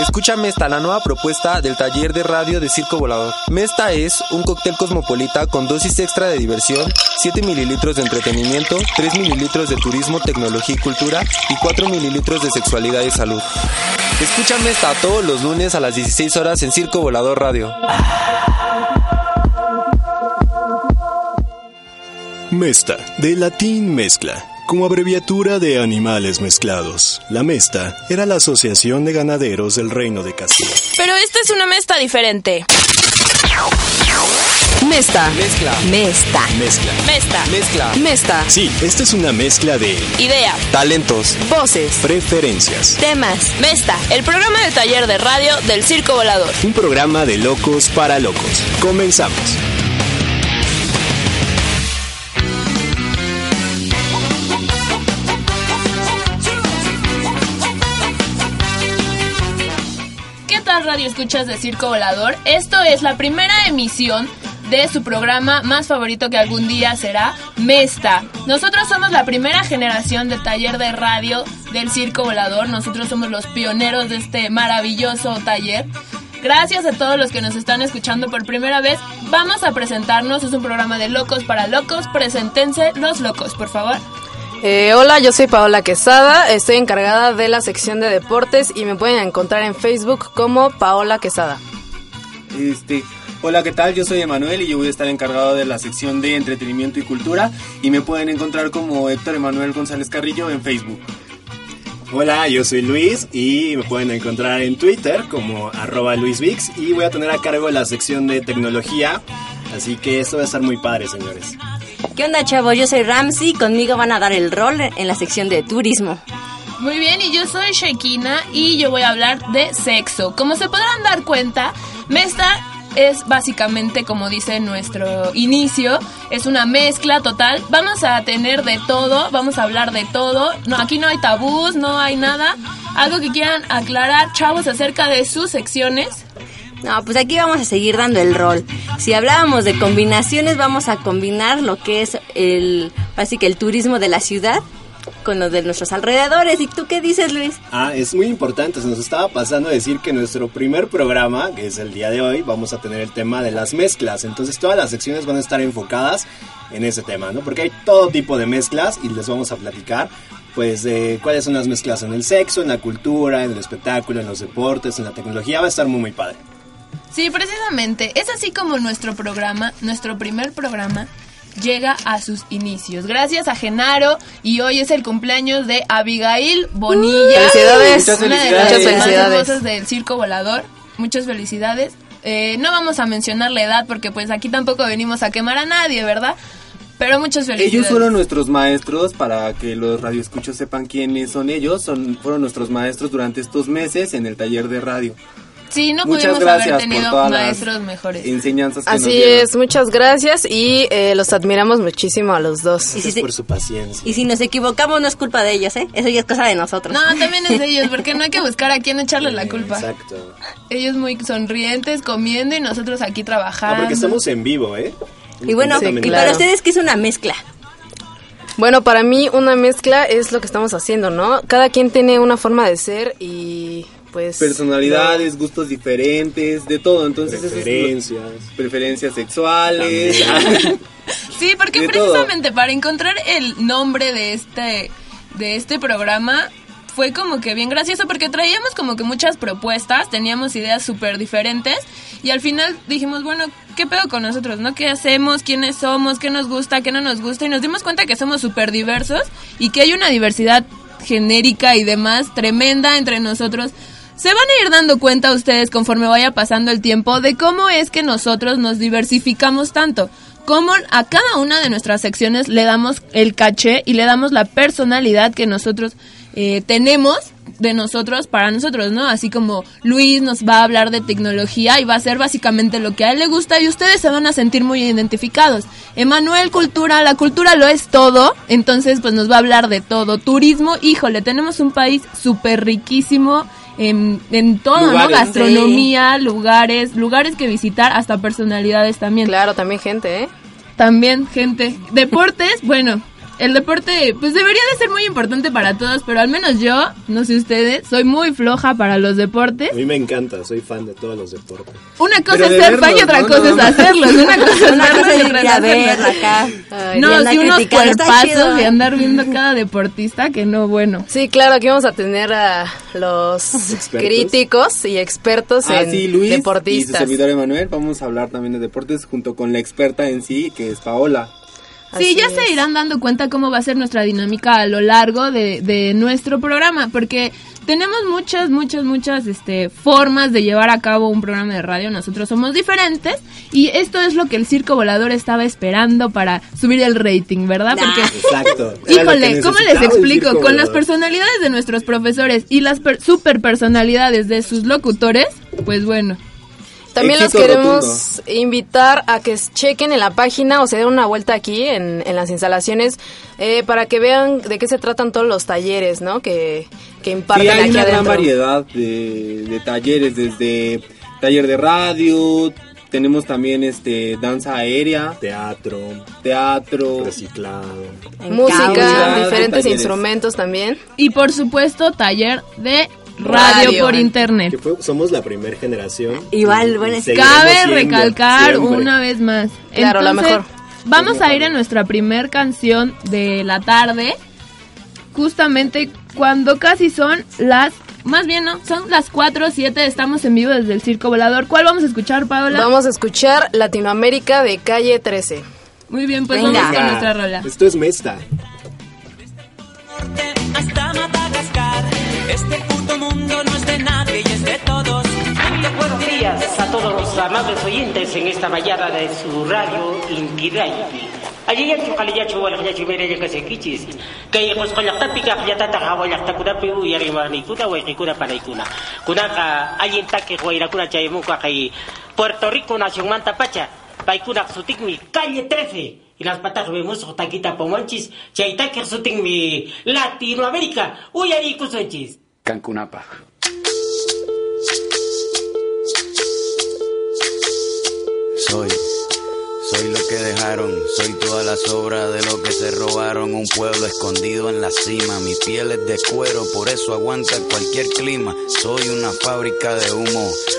Escucha Mesta, la nueva propuesta del taller de radio de Circo Volador. Mesta es un cóctel cosmopolita con dosis extra de diversión, 7 mililitros de entretenimiento, 3 mililitros de turismo, tecnología y cultura y 4 mililitros de sexualidad y salud. Escucha Mesta todos los lunes a las 16 horas en Circo Volador Radio. Mesta, de latín mezcla como abreviatura de animales mezclados. La Mesta era la Asociación de Ganaderos del Reino de Castilla. Pero esta es una mesta diferente. Mesta. Mezcla. Mesta. Mezcla. Mesta. Mezcla. Mesta. Sí, esta es una mezcla de Idea. Talentos. Voces. preferencias. Temas. Mesta. El programa de taller de radio del Circo Volador. Un programa de locos para locos. Comenzamos. Radio escuchas de Circo Volador? Esto es la primera emisión de su programa más favorito que algún día será Mesta. Nosotros somos la primera generación de taller de radio del Circo Volador. Nosotros somos los pioneros de este maravilloso taller. Gracias a todos los que nos están escuchando por primera vez. Vamos a presentarnos. Es un programa de locos para locos. Presentense los locos, por favor. Eh, hola, yo soy Paola Quesada, estoy encargada de la sección de deportes y me pueden encontrar en Facebook como Paola Quesada. Este, hola, ¿qué tal? Yo soy Emanuel y yo voy a estar encargado de la sección de entretenimiento y cultura y me pueden encontrar como Héctor Emanuel González Carrillo en Facebook. Hola, yo soy Luis y me pueden encontrar en Twitter como arroba luisvix y voy a tener a cargo la sección de tecnología, así que esto va a estar muy padre, señores. ¿Qué onda, chavos? Yo soy Ramsey. Conmigo van a dar el rol en la sección de turismo. Muy bien, y yo soy Shekina y yo voy a hablar de sexo. Como se podrán dar cuenta, Mesta es básicamente, como dice nuestro inicio, es una mezcla total. Vamos a tener de todo, vamos a hablar de todo. No, aquí no hay tabús, no hay nada. Algo que quieran aclarar, chavos, acerca de sus secciones. No, pues aquí vamos a seguir dando el rol. Si hablábamos de combinaciones, vamos a combinar lo que es el, así el turismo de la ciudad con lo de nuestros alrededores. ¿Y tú qué dices, Luis? Ah, es muy importante, se nos estaba pasando a decir que nuestro primer programa, que es el día de hoy, vamos a tener el tema de las mezclas. Entonces todas las secciones van a estar enfocadas en ese tema, ¿no? Porque hay todo tipo de mezclas y les vamos a platicar pues de cuáles son las mezclas en el sexo, en la cultura, en el espectáculo, en los deportes, en la tecnología. Va a estar muy, muy padre. Sí, precisamente. Es así como nuestro programa, nuestro primer programa, llega a sus inicios. Gracias a Genaro y hoy es el cumpleaños de Abigail Bonilla. Felicidades. Muchas Una de felicidades. las Muchas felicidades. hermosas del circo volador. Muchas felicidades. Eh, no vamos a mencionar la edad porque pues aquí tampoco venimos a quemar a nadie, ¿verdad? Pero muchas felicidades. Ellos fueron nuestros maestros, para que los radioescuchos sepan quiénes son ellos, son, fueron nuestros maestros durante estos meses en el taller de radio. Sí, no Muchas pudimos gracias haber por tenido las maestros mejores. enseñanzas que nos Así dieron. es, muchas gracias y eh, los admiramos muchísimo a los dos. Y si, por su paciencia. y si nos equivocamos, no es culpa de ellos, ¿eh? Eso ya es cosa de nosotros. No, también es de ellos, porque no hay que buscar a quién echarle la culpa. Exacto. Ellos muy sonrientes, comiendo y nosotros aquí Ah, trabajando. porque estamos en vivo, ¿eh? Y bueno, Sí, y para ustedes, ¿qué es una mezcla? Bueno, para mí una mezcla es lo que estamos haciendo, ¿no? Cada quien tiene una forma de ser y pues... personalidades, gustos diferentes, de todo. Entonces, eso es lo- Preferencias. preferencias sexuales. Sí, porque De precisamente para encontrar el nombre de este de este programa fue como que bien gracioso porque traíamos como que muchas propuestas, teníamos ideas súper diferentes y al final dijimos, bueno, ¿qué pedo con nosotros? ¿No? ¿Qué hacemos? ¿Quiénes somos? ¿Qué nos gusta? ¿Qué no nos gusta? Y nos dimos cuenta que somos súper diversos y que hay una diversidad genérica y demás tremenda entre nosotros. Se van a ir dando cuenta ustedes conforme vaya pasando el tiempo de cómo es que nosotros nos diversificamos tanto. Cómo a cada una de nuestras secciones le damos el caché y le damos la personalidad que nosotros eh, tenemos de nosotros para nosotros, ¿no? Así como Luis nos va a hablar de tecnología y va a ser básicamente lo que a él le gusta y ustedes se van a sentir muy identificados. Emanuel, cultura, la cultura lo es todo, entonces pues nos va a hablar de todo. Turismo, híjole, tenemos un país súper riquísimo en, en todo, ¿no? Gastronomía, lugares, lugares que visitar, hasta personalidades también. Claro, también gente, ¿eh? También, gente. Deportes, bueno, el deporte pues debería de ser muy importante para todos, pero al menos yo, no sé ustedes, soy muy floja para los deportes. A mí me encanta, soy fan de todos los deportes. Una cosa Pero es ser fan y otra ¿no? cosa No, es no. hacerlos. Una cosa es verlos y otra acá. Ay, No, si unos cuerpazos y andar viendo cada deportista que no, bueno. Sí, claro, aquí vamos a tener a los Expertos. críticos y expertos Ah, en sí, Luis y su deportistas. servidor Emanuel. Vamos a hablar también de deportes junto con la experta en sí, que es Paola. Sí, Así ya es. se irán dando cuenta cómo va a ser nuestra dinámica a lo largo de, de nuestro programa, porque tenemos muchas, muchas, muchas este, formas de llevar a cabo un programa de radio. Nosotros somos diferentes y esto es lo que el Circo Volador estaba esperando para subir el rating, ¿verdad? Nah. Porque Exacto. Híjole, ¿cómo les explico? Con las personalidades de nuestros profesores y las per- super personalidades de sus locutores, pues bueno. También los queremos invitar a que chequen en la página o se den una vuelta aquí en, en las instalaciones eh, para que vean de qué se tratan todos los talleres, ¿no? Que, que imparten Sí, hay aquí una gran adentro. variedad de, de talleres, desde taller de radio, tenemos también este danza aérea, Teatro, teatro, reciclado. Música, Música, diferentes talleres. instrumentos también. Y por supuesto, taller de radio, Radio. por Que internet. fue- somos la primera generación. Igual, Y- bueno, Cabe siendo, recalcar siempre. una vez más. Claro, la mejor. Vamos a ir a nuestra primer canción de la tarde, justamente cuando casi son las, más bien no, son las 4 o 7, estamos en vivo desde el Circo Volador. ¿Cuál vamos a escuchar, Paola? Vamos a escuchar Latinoamérica de Calle 13. Muy bien, pues Venga. vamos con nuestra rola. Esto es Mesta. hasta mundo no es de nadie y es de todos. Buenos días a todos los amables oyentes en esta mañana de su radio Inti Radio. Allí ya chukali ya chuwal ya chumere ya kasi kichis. Kay kos kalak tapi ka kaya tata hawalak ta kuda piu yari mani kuda wa kuna para ikuna. Kuna ka ayin take ko ira kuna ka kay Puerto Rico nación manta pacha. Paikuna sutik mi calle 13. Y las patas vemos taquita pomonchis. Take sutik mi Latinoamérica. Uyari kusunchis. Cancunapa. Soy, soy lo que dejaron, soy toda la sobra de lo que se robaron, un pueblo escondido en la cima, mi piel es de cuero, por eso aguanta cualquier clima, soy una fábrica de humo,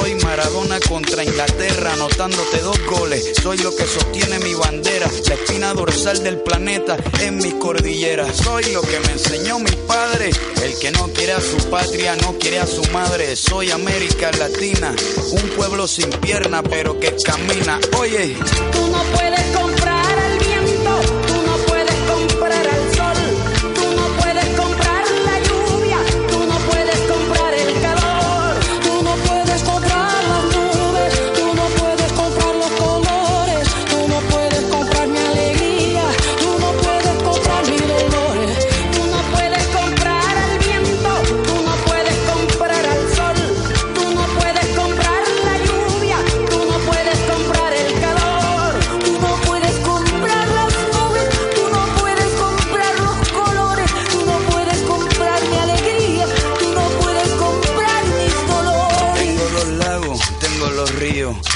soy Maradona contra Inglaterra, anotándote dos goles, soy lo que sostiene mi bandera, la espina dorsal del planeta en mi cordillera, soy lo que me enseñó mi padre, el que no quiere a su patria, no quiere a su madre, soy América Latina, un pueblo sin pierna pero que camina, oye. Tú no puedes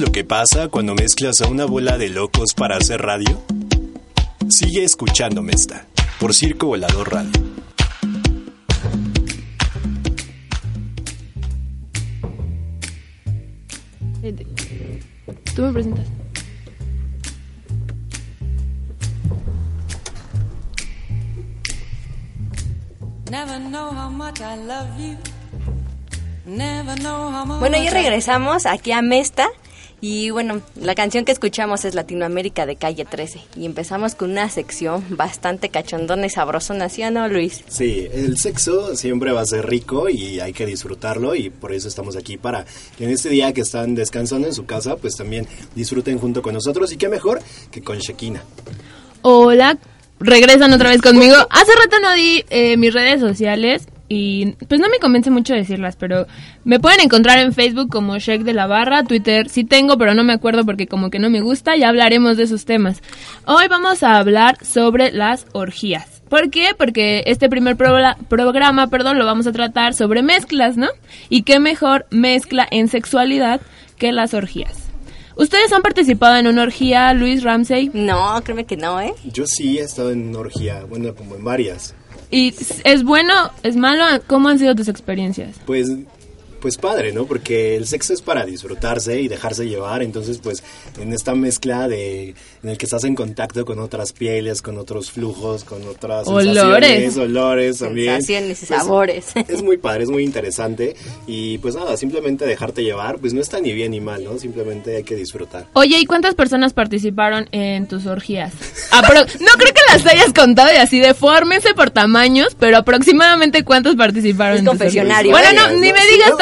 lo que pasa cuando mezclas a una bola de locos para hacer radio? Sigue escuchándome esta, por Circo Volador Radio. Tú me presentas. Never know how much I love you. Never know how much Bueno, ya I- regresamos aquí a Mesta. Y bueno, la canción que escuchamos es Latinoamérica de Calle 13. Y empezamos con una sección bastante cachondona y sabrosona, ¿sí o no, Luis? Sí, el sexo siempre va a ser rico y hay que disfrutarlo y por eso estamos aquí para que en este día que están descansando en su casa, pues también disfruten junto con nosotros y qué mejor que con Shekina. Hola, regresan otra vez conmigo. Hace rato no di eh, mis redes sociales y pues no me convence mucho decirlas, pero me pueden encontrar en Facebook como Shek de la Barra, Twitter sí tengo, pero no me acuerdo porque como que no me gusta, ya hablaremos de esos temas. Hoy vamos a hablar sobre las orgías. ¿Por qué? Porque este primer progra- programa, perdón, lo vamos a tratar sobre mezclas, ¿no? Y qué mejor mezcla en sexualidad que las orgías. ¿Ustedes han participado en una orgía, Luis Ramsey? No, créeme que no, ¿eh? Yo sí he estado en una orgía, bueno, como en varias. ¿Y es bueno, es malo? ¿Cómo han sido tus experiencias? Pues pues padre, ¿no? Porque el sexo es para disfrutarse y dejarse llevar, entonces pues en esta mezcla de en el que estás en contacto con otras pieles, con otros flujos, con otras Olores. sensaciones, olores también. Sensaciones y Pues, sabores. Es muy padre, es muy interesante y pues nada, simplemente dejarte llevar, pues no está ni bien ni mal, ¿no? Simplemente hay que disfrutar. Oye, ¿y cuántas personas participaron en tus orgías? Apro- no creo que las hayas contado y así defórmense por tamaños, pero aproximadamente cuántos participaron. Es en tus confesionario. orgías? Bueno, no, ni me digas ¿no?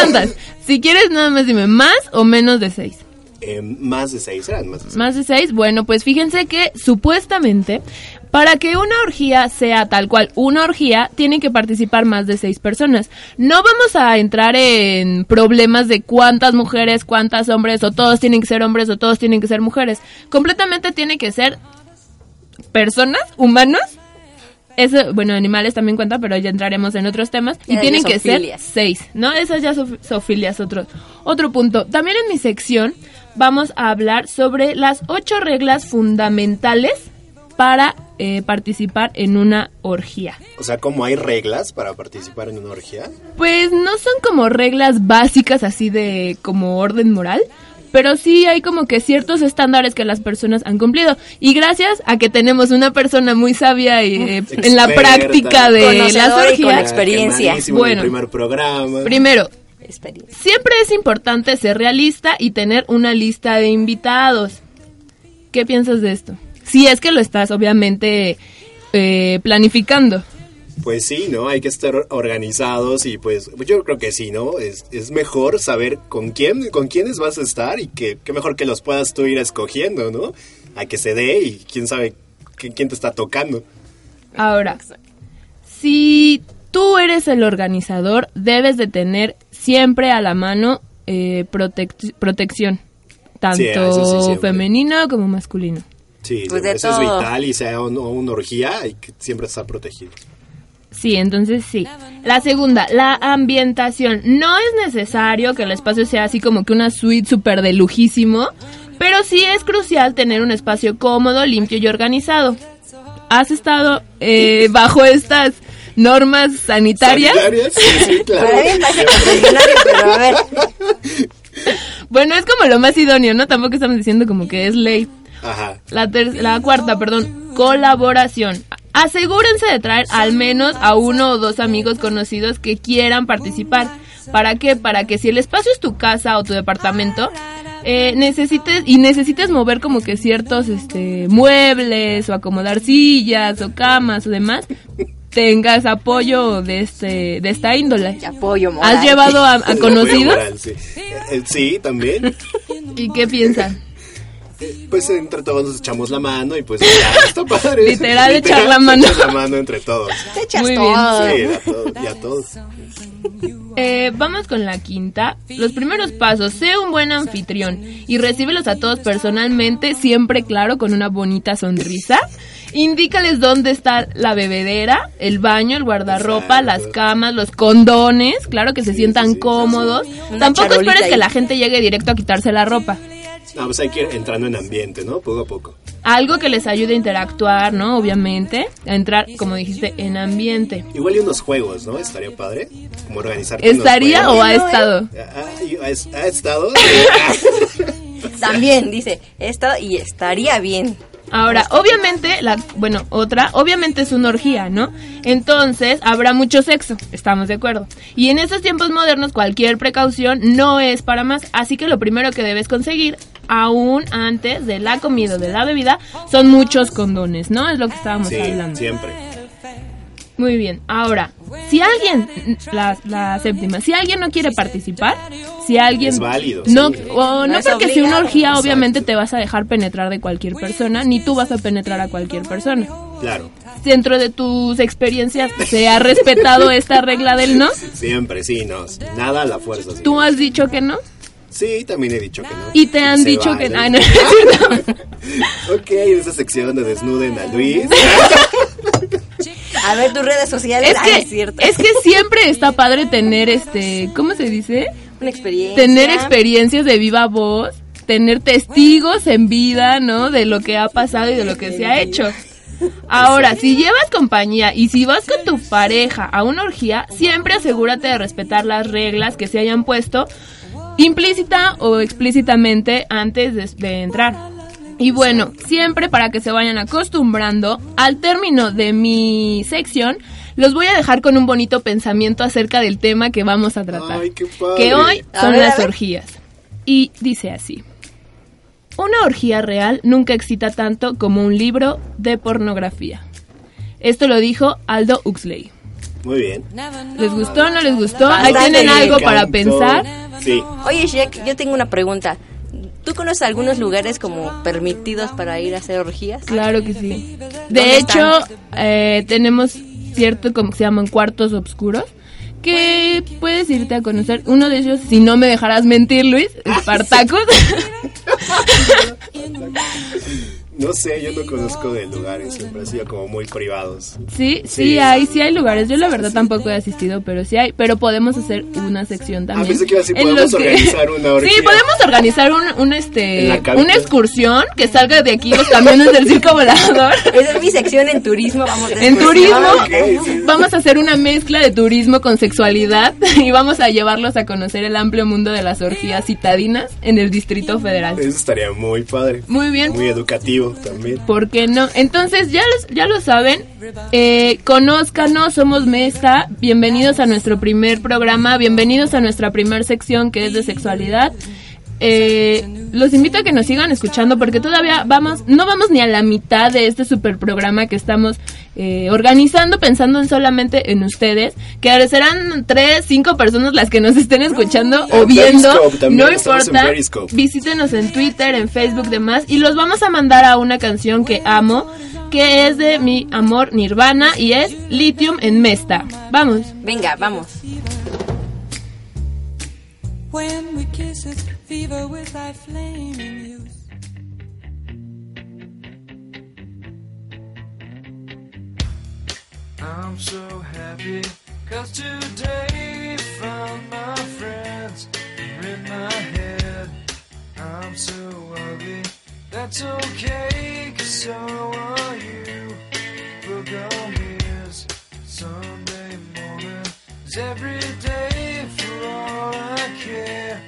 Si quieres, nada más dime, ¿más o menos de seis? Eh, más de seis, eran más de seis. Más de seis. Bueno, pues fíjense que supuestamente para que una orgía sea tal cual una orgía, tienen que participar más de seis personas. No vamos a entrar en problemas de cuántas mujeres, cuántas hombres, o todos tienen que ser hombres o todos tienen que ser mujeres. Completamente tiene que ser personas, humanos. Eso, bueno, animales también cuenta, pero ya entraremos en otros temas. Ya y tienen que ser seis, ¿no? Esas ya sof- zofilias, otro, otro punto. También en mi sección vamos a hablar sobre las ocho reglas fundamentales para eh, participar en una orgía. O sea, como hay reglas para participar en una orgía. Pues no son como reglas básicas así de como orden moral, pero sí hay como que ciertos estándares que las personas han cumplido. Y gracias a que tenemos una persona muy sabia y, eh, en la práctica de Conocedora y con experiencia. Bueno. el primer programa. Primero, Experiencia. siempre es importante ser realista y tener una lista de invitados. ¿Qué piensas de esto? Si es que lo estás obviamente eh, planificando. Pues sí, ¿no? Hay que estar organizados y pues yo creo que sí, ¿no? Es, es mejor saber con quién, con quiénes vas a estar y que, que mejor que los puedas tú ir escogiendo, ¿no? A que se dé y quién sabe qué- quién te está tocando. Ahora, si tú eres el organizador, debes de tener siempre a la mano eh, protec- protección, tanto Sí, sí, femenino como masculino. Sí, Pues de eso es todo. vital y sea un- una orgía hay que siempre estar protegido. Sí, entonces sí. La segunda, la ambientación. No es necesario que el espacio sea así como que una suite súper de lujísimo, pero sí es crucial tener un espacio cómodo, limpio y organizado. ¿Has estado eh, bajo estas normas sanitarias? ¿Sanitarias? Sí, sí, claro. Pero a ver. Bueno, es como lo más idóneo, ¿no? Tampoco estamos diciendo como que es ley. Ajá. La, ter- la cuarta, perdón, colaboración. Asegúrense de traer al menos a uno o dos amigos conocidos que quieran participar. ¿Para qué? Para que si el espacio es tu casa o tu departamento, eh, necesites y necesites mover como que ciertos este, muebles o acomodar sillas o camas o demás, tengas apoyo de este de esta índole. Apoyo moral. ¿Has llevado a, a conocidos? moral, sí. Eh, sí, también. ¿Y qué piensan? Pues entre todos nos echamos la mano y pues ya, está padre. Literal, echar la mano. echar la mano entre todos. Te echas Muy bien. todo. Sí, a todos, y a todos. Eh, vamos con la quinta. Los primeros pasos. Sé un buen anfitrión y recíbelos a todos personalmente, siempre claro, con una bonita sonrisa. Indícales dónde está la bebedera, el baño, el guardarropa, Exacto. las camas, los condones. Claro que se sientan sí, sí, cómodos. Tampoco esperes que la gente llegue directo a quitarse la ropa. No, pues hay que ir entrando en ambiente, ¿no? Poco a poco. Algo que les ayude a interactuar, ¿no? Obviamente. A entrar, como dijiste, en ambiente. Igual y unos juegos, ¿no? Estaría padre. Como organizar. unos ¿Estaría o ha estado? Ah, ¿Ha, ha estado? También dice, esto y estaría bien. Ahora, obviamente, la, bueno, otra, obviamente es una orgía, ¿no? Entonces, habrá mucho sexo, estamos de acuerdo. Y en estos tiempos modernos, cualquier precaución no es para más. Así que lo primero que debes conseguir, aún antes de la comida o de la bebida, son muchos condones, ¿no? Es lo que estábamos sí, hablando. siempre. Muy bien. Ahora, si alguien, la, la séptima, si alguien no quiere participar, si alguien Es válido, no, sí. o no, porque si una orgía Exacto. obviamente te vas a dejar penetrar de cualquier persona, ni tú vas a penetrar a cualquier persona. Claro. Dentro de tus experiencias, ¿se ha respetado esta regla del no? Siempre, sí, no. Nada a la fuerza. sí. ¿Tú has dicho que no? Sí, también he dicho que no. Y te han Se dicho vale. que no. No, es cierto. ok, en esa sección de desnuden a Luis. A ver tus redes sociales. Es Ay, que, es cierto. es que siempre está padre tener este, ¿cómo se dice? Una experiencia. tener experiencias de viva voz, tener testigos en vida, ¿no? De lo que ha pasado y de lo que se ha hecho. Ahora, si llevas compañía y si vas con tu pareja a una orgía, siempre asegúrate de respetar las reglas que se hayan puesto implícita o explícitamente antes de, de entrar. Y bueno, siempre para que se vayan acostumbrando, al término de mi sección, los voy a dejar con un bonito pensamiento acerca del tema que vamos a tratar. Ay, qué padre. Que hoy son ver, las orgías. Y dice así. Una orgía real nunca excita tanto como un libro de pornografía. Esto lo dijo Aldo Huxley. Muy bien. ¿Les gustó o no les gustó? Ahí tienen algo para pensar. Sí. Oye, Shek, yo tengo una pregunta. ¿Tú conoces algunos lugares como permitidos para ir a hacer orgías? Claro que sí. ¿Dónde De hecho, eh, tenemos cierto, como que se llaman cuartos oscuros, que puedes irte a conocer. Uno de ellos, si no me dejarás mentir, Luis, Espartacus. No sé, yo no conozco de lugares, siempre han sido como muy privados. Sí, sí, Sí. hay, sí hay lugares. Yo la verdad tampoco he asistido, pero sí hay. Pero podemos hacer una sección también. Ah, pensé que iba a decir, en podemos los que- organizar una orgía. Sí, podemos organizar un, un, este, una excursión que salga de aquí los camiones del circo volador. Esa es mi sección en turismo. Vamos de En turismo sí. vamos a hacer una mezcla de turismo con sexualidad y vamos a llevarlos a conocer el amplio mundo de las orgías citadinas en el Distrito Federal. Eso estaría muy padre. Muy bien. Muy educativo también. ¿Por qué no? Entonces, ya, los- ya lo saben, eh, conózcanos, somos Mesta, bienvenidos a nuestro primer programa, bienvenidos a nuestra primer sección que es de sexualidad. Eh, los invito a que nos sigan escuchando porque todavía vamos, no vamos ni a la mitad de este super programa que estamos eh, organizando pensando en solamente en ustedes, que serán tres, cinco personas las que nos estén escuchando o En viendo, Periscope también, no importa, visítenos en Twitter, en Facebook, demás, y los vamos a mandar a una canción que amo, que es de mi amor Nirvana y es Lithium en Mesta. Vamos. Venga, vamos. Fever with thy flaming youth. I'm so happy, cause today found my friends in my head. I'm so ugly, that's okay, cause so are you. Book on mirrors, Sunday morning is every day for all I care.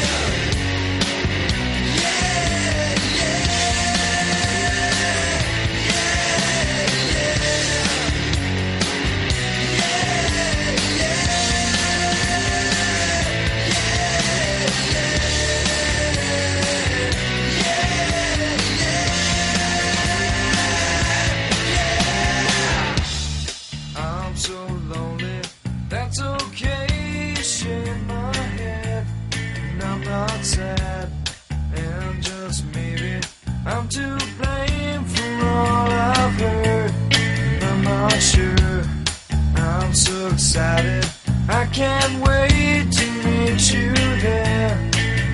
I'm so excited, I can't wait to meet you there.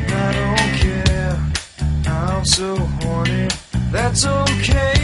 I don't care. I'm so horny, that's okay.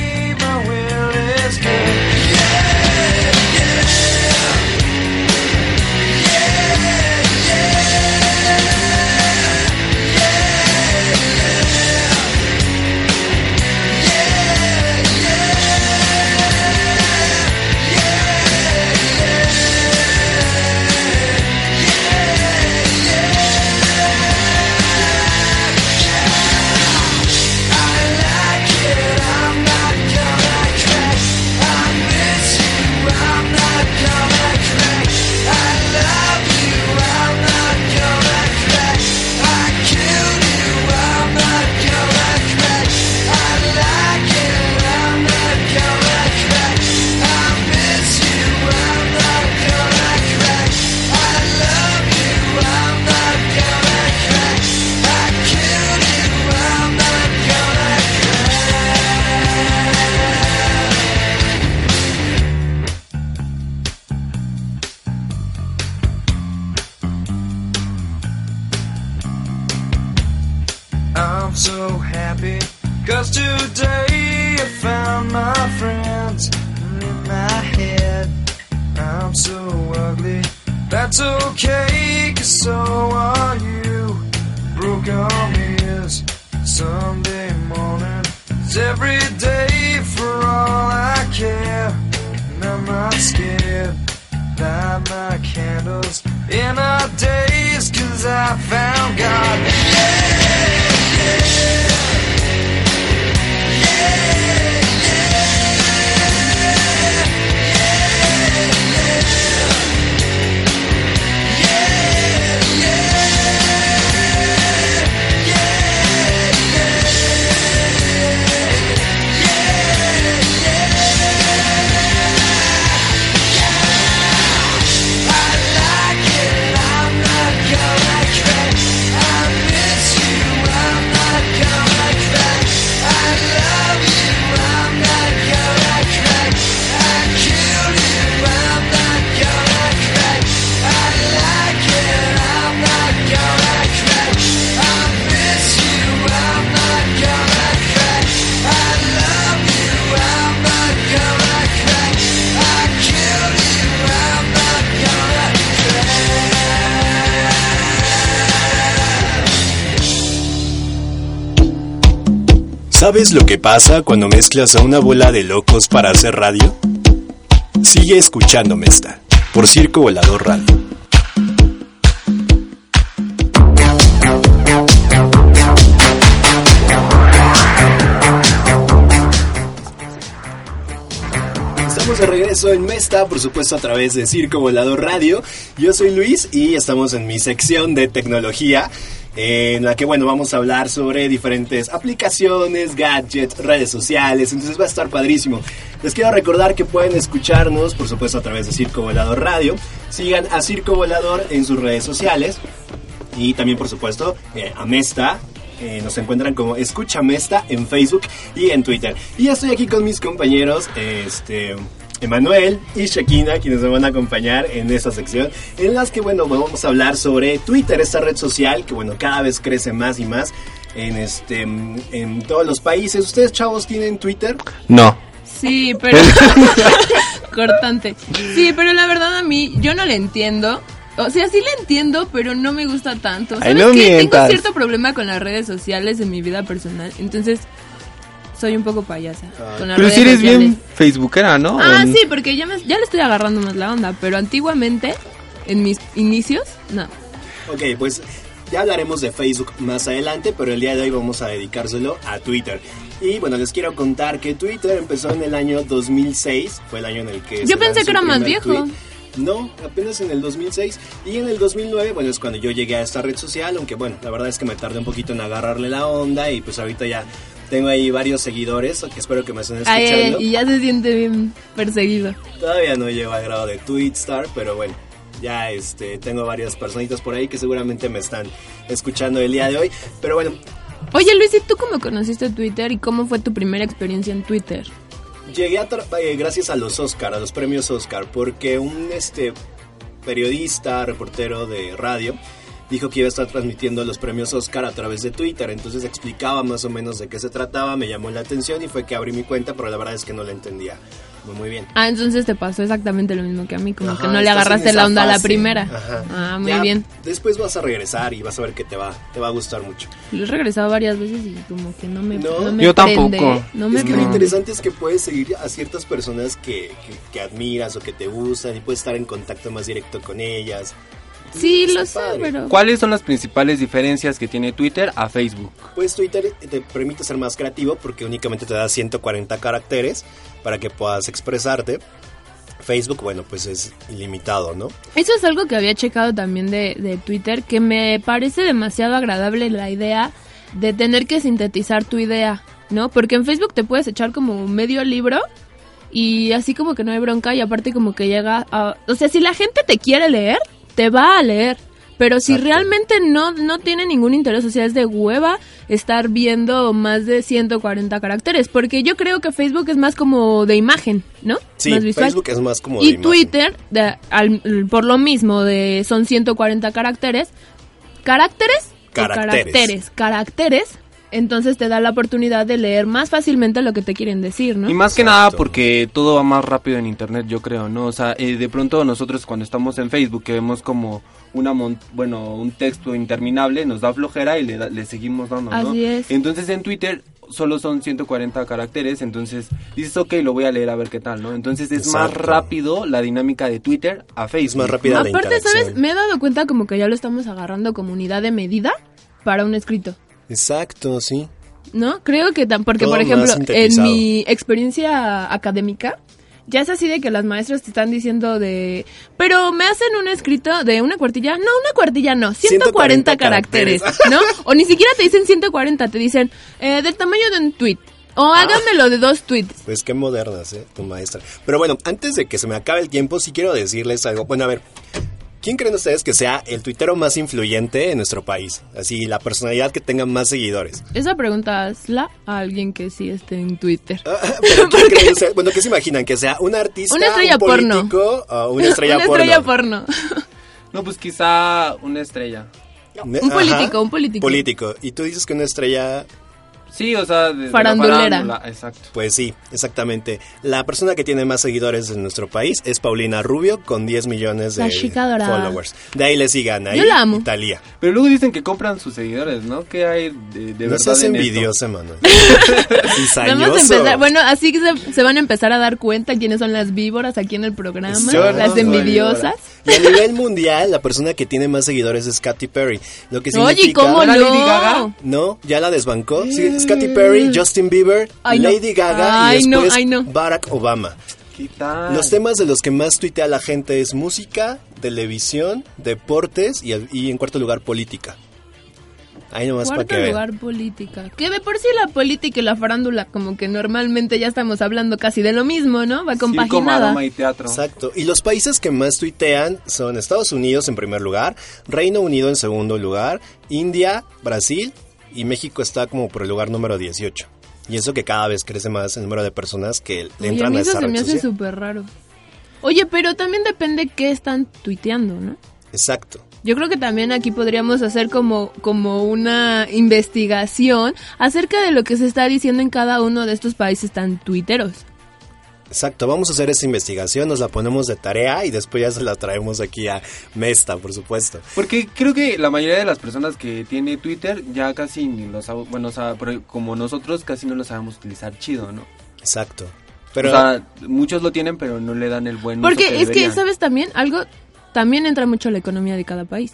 ¿Sabes lo que pasa cuando mezclas a una bola de locos para hacer radio? Sigue escuchándome esta, por Circo Volador Radio. De regreso en Mesta, por supuesto a través de Circo Volador Radio. Yo soy Luis y estamos en mi sección de tecnología, en la que bueno vamos a hablar sobre diferentes aplicaciones, gadgets, redes sociales, entonces va a estar padrísimo. Les quiero recordar que pueden escucharnos, por supuesto a través de Circo Volador Radio. Sigan a Circo Volador en sus redes sociales y también por supuesto eh, a Mesta eh, nos encuentran como Escucha Mesta en Facebook y en Twitter. Y estoy aquí con mis compañeros, este, Emanuel y Shekina, quienes me van a acompañar en esta sección, en las que, bueno, vamos a hablar sobre Twitter, esta red social que, bueno, cada vez crece más y más en, este, en todos los países. ¿Ustedes, chavos, tienen Twitter? No. Sí, pero... Cortante. Sí, pero la verdad a mí, yo no le entiendo. O sea, sí le entiendo, pero no me gusta tanto. Ay, ¿Sabes no qué? Tengo cierto problema con las redes sociales en mi vida personal. Entonces, soy un poco payasa con las Pero si eres sociales. bien facebookera, ¿no? Ah, sí, porque ya, me- ya le estoy agarrando más la onda. Pero antiguamente, en mis inicios, no. Ok, pues ya hablaremos de Facebook más adelante, pero el día de hoy vamos a dedicárselo a Twitter. Y bueno, les quiero contar que Twitter empezó en el año 2006, fue el año en el que... Yo pensé que era más viejo. tweet. No, apenas en el 2006 y en el 2009, bueno, es cuando yo llegué a esta red social, aunque bueno, la verdad es que me tardé un poquito en agarrarle la onda y pues ahorita ya tengo ahí varios seguidores que espero que me estén escuchando. ay, y ya se siente bien perseguido. Todavía no llego al grado de Twitstar, pero bueno, ya este, tengo varias personitas por ahí que seguramente me están escuchando el día de hoy. Pero bueno, Oye, Luis, ¿y tú cómo conociste Twitter y cómo fue tu primera experiencia en Twitter? llegué a eh, gracias a los Oscar, a los premios Oscar, porque un este periodista, reportero de radio, dijo que iba a estar transmitiendo los premios Oscar a través de Twitter. Entonces explicaba más o menos de qué se trataba, me llamó la atención y fue que abrí mi cuenta, pero la verdad es que no la entendía muy, muy bien. Ah, entonces te pasó exactamente lo mismo que a mí, como que Ajá, no le agarraste la onda a la fase. primera. Ajá. Ah, muy Ya bien. Después vas a regresar y vas a ver que te va, te va a gustar mucho. Lo he regresado varias veces y como que no me, No. no me Yo prende, tampoco. No me es que lo interesante es que puedes seguir a ciertas personas que, que, que admiras o que te gustan y puedes estar en contacto más directo con ellas. Sí, lo sé, padre. pero... ¿Cuáles son las principales diferencias que tiene Twitter a Facebook? Pues Twitter te permite ser más creativo porque únicamente te da 140 caracteres para que puedas expresarte. Facebook, bueno, pues es ilimitado, ¿no? Eso es algo que había checado también de, de Twitter, que me parece demasiado agradable la idea de tener que sintetizar tu idea, ¿no? Porque en Facebook te puedes echar como medio libro y así como que no hay bronca y aparte como que llega a... O sea, si la gente te quiere leer, te va a leer. Pero si Exacto. realmente no, no tiene ningún interés, o sea, es de hueva estar viendo más de 140 caracteres, porque yo creo que Facebook es más como de imagen, ¿no? Sí, más visual. Facebook es más como de Y imagen. Twitter, de- al- por lo mismo, de son 140 caracteres. ¿Caracteres? o Caracteres. caracteres. Entonces te da la oportunidad de leer más fácilmente lo que te quieren decir, ¿no? Y más que Exacto. nada porque todo va más rápido en internet, yo creo, ¿no? O sea, eh, de pronto nosotros cuando estamos en Facebook que vemos como una mon- bueno, un texto interminable, nos da flojera y le, da- le seguimos dando, ¿no? Así es. Entonces en Twitter solo son 140 caracteres, entonces dices, ok, lo voy a leer a ver qué tal, ¿no? Entonces es más rápido la dinámica de Twitter a Facebook. Es más rápida la Aparte. ¿sabes? Me he dado cuenta como que ya lo estamos agarrando como unidad de medida para un escrito. Exacto, sí. ¿No? Creo que tan, porque Todo por ejemplo, en mi experiencia académica, ya es así de que las maestras te están diciendo de, pero me hacen un escrito de una cuartilla, no, una cuartilla no, 140, 140 caracteres, caracteres. ¿no? O ni siquiera te dicen 140, te dicen eh, del tamaño de un tweet. O Ah. háganmelo de dos tweets. Pues qué modernas, ¿eh? Tu maestra. Pero bueno, antes de que se me acabe el tiempo, sí quiero decirles algo. Bueno, a ver. ¿Quién creen ustedes que sea el tuitero más influyente en nuestro país? Así, la personalidad que tenga más seguidores. Esa pregunta hazla a alguien que sí esté en Twitter. Pero ¿quién creen ustedes? Bueno, ¿qué se imaginan? ¿Que sea un artista, Una estrella un porno. político o una estrella Una porno? estrella porno. No, pues quizá una estrella. Un Ajá. político, un político. Político. Y tú dices que una estrella Sí, o sea, de, de la Farandulera. farándula, exacto. Pues sí, exactamente. La persona que tiene más seguidores en nuestro país es Paulina Rubio con 10 millones de La followers. De ahí le sigan ahí Yo la amo. Italia. Pero luego dicen que compran sus seguidores, ¿no? ¿Qué hay de, de no verdad seas en envidiosa, Manuel. Vamos a Cizañoso. empezar, bueno, así que se, se van a empezar a dar cuenta quiénes son las víboras aquí en el programa, las envidiosas. Y a nivel mundial, la persona que tiene más seguidores es Katy Perry. Lo que Oye, significa... ¿cómo ¿Era no? No, ya la desbancó. Sí, es Katy Perry, Justin Bieber, Ay, no. Lady Gaga Ay, y no, después ay, no. Barack Obama. ¿Qué tal? Los temas de los que más tuitea la gente es música, televisión, deportes y, y en cuarto lugar política. Ahí nomás para Cuarto que vean. lugar, política. Que de por sí la política y la farándula, como que normalmente ya estamos hablando casi de lo mismo, ¿no? Va compaginada. maroma y teatro. Exacto. Y los países que más tuitean son Estados Unidos en primer lugar, Reino Unido en segundo lugar, India, Brasil y México está como por el lugar número 18. Y eso que cada vez crece más el número de personas que le Oye, a entran mí a eso esa se red me hace súper raro. Oye, pero también depende qué están tuiteando, ¿no? Exacto. Yo creo que también aquí podríamos hacer como, como una investigación acerca de lo que se está diciendo en cada uno de estos países tan tuiteros. Exacto, vamos a hacer esa investigación, nos la ponemos de tarea y después ya se la traemos aquí a Mesta, por supuesto. Porque creo que la mayoría de las personas que tiene Twitter ya casi ni lo sabe, bueno, o sea, como nosotros casi no lo sabemos utilizar chido, ¿no? Exacto. Pero o sea, muchos lo tienen, pero no le dan el buen uso Porque es que. ¿sabes también? Algo, también entra mucho la economía de cada país.